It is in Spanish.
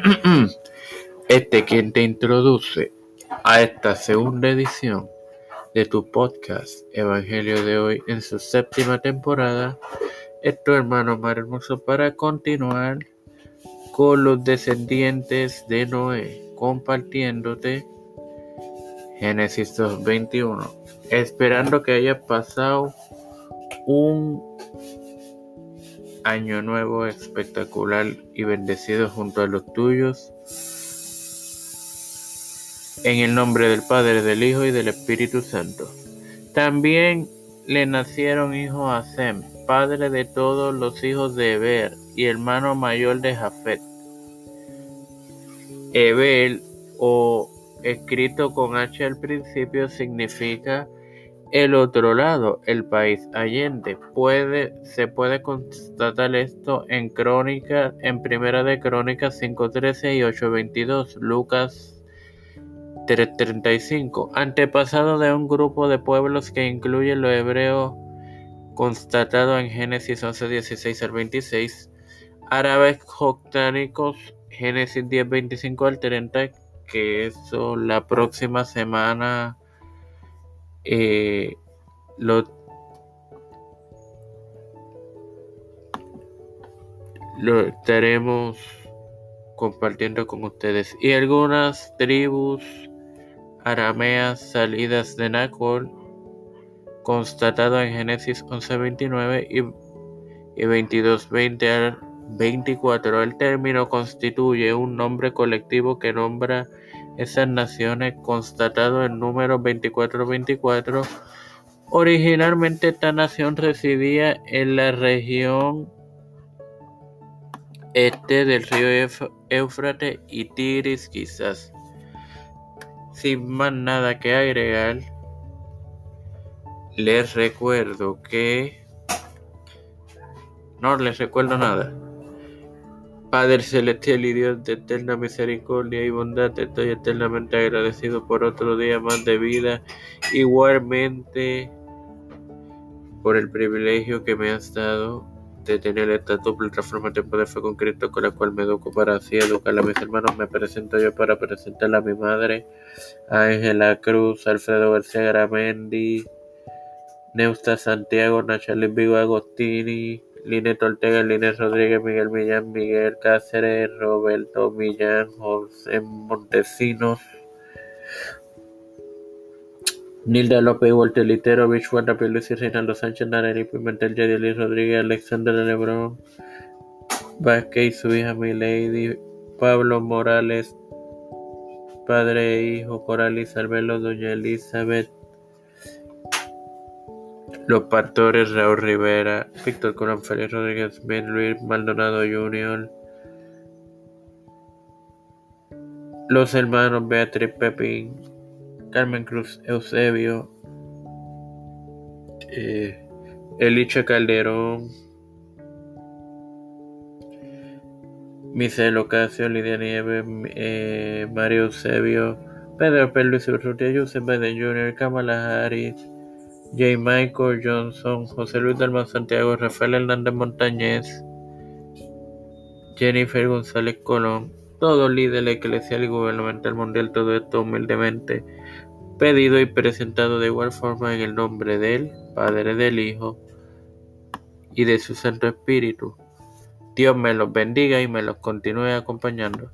Este quien te introduce a esta segunda edición de tu podcast Evangelio de hoy en su séptima temporada es tu hermano Mar Hermoso para continuar con los descendientes de Noé compartiéndote Génesis 2.21 esperando que haya pasado un año nuevo espectacular y bendecido junto a los tuyos. En el nombre del Padre, del Hijo y del Espíritu Santo. También le nacieron hijos a Sem, padre de todos los hijos de Eber y hermano mayor de Jafet. Eber, o escrito con H al principio, significa el otro lado, el país allende. Se puede constatar esto en Crónica, en Primera de Crónicas 5.13 y 8.22, Lucas 3.35, antepasado de un grupo de pueblos que incluye lo hebreo constatado en Génesis 11.16 al 26, árabes joctánicos Génesis 10.25 al 30, que eso la próxima semana eh, lo, lo estaremos compartiendo con ustedes. Y algunas tribus arameas salidas de Nacol, constatado en Génesis 11:29 y, y 22:20 al 24. El término constituye un nombre colectivo que nombra esas naciones constatado en número 2424. Originalmente esta nación residía en la región este del río Éufrates y Tigris quizás. Sin más nada que agregar, les recuerdo que... No les recuerdo nada. Padre celestial y Dios de eterna misericordia y bondad, estoy eternamente agradecido por otro día más de vida, igualmente por el privilegio que me has dado de tener esta doble transformación de poder fe con Cristo con la cual me educo para así educar a mis hermanos. Me presento yo para presentar a mi madre, a Ángela Cruz, Alfredo García Gramendi, Neusta Santiago, Nachalín Vigo Agostini, Linet Ortega, Linet Rodríguez, Miguel Millán, Miguel Cáceres, Roberto Millán, José Montesinos, Nilda López, Walter Litero, Rich Juan Luis y Reinaldo Sánchez, Nareni Pimentel, Yadiel Rodríguez, Alexander Lebrón, Vázquez y su hija Milady, Pablo Morales, padre e hijo, Coralis Albelo, Doña Elizabeth, los pastores Raúl Rivera, Víctor Colón Félix Rodríguez Ben Luis Maldonado Jr., los hermanos Beatriz Pepín, Carmen Cruz Eusebio, eh, Calderón, Michelle Ocasio, Lidia Nieves, eh, Mario Eusebio, Pedro Pérez Urrutia, Joseph Biden Jr., Kamala Harris, J. Michael Johnson, José Luis Dalmán Santiago, Rafael Hernández Montañez, Jennifer González Colón, todo líder eclesial y gubernamental mundial, todo esto humildemente pedido y presentado de igual forma en el nombre del Padre, del Hijo y de su Santo Espíritu. Dios me los bendiga y me los continúe acompañando.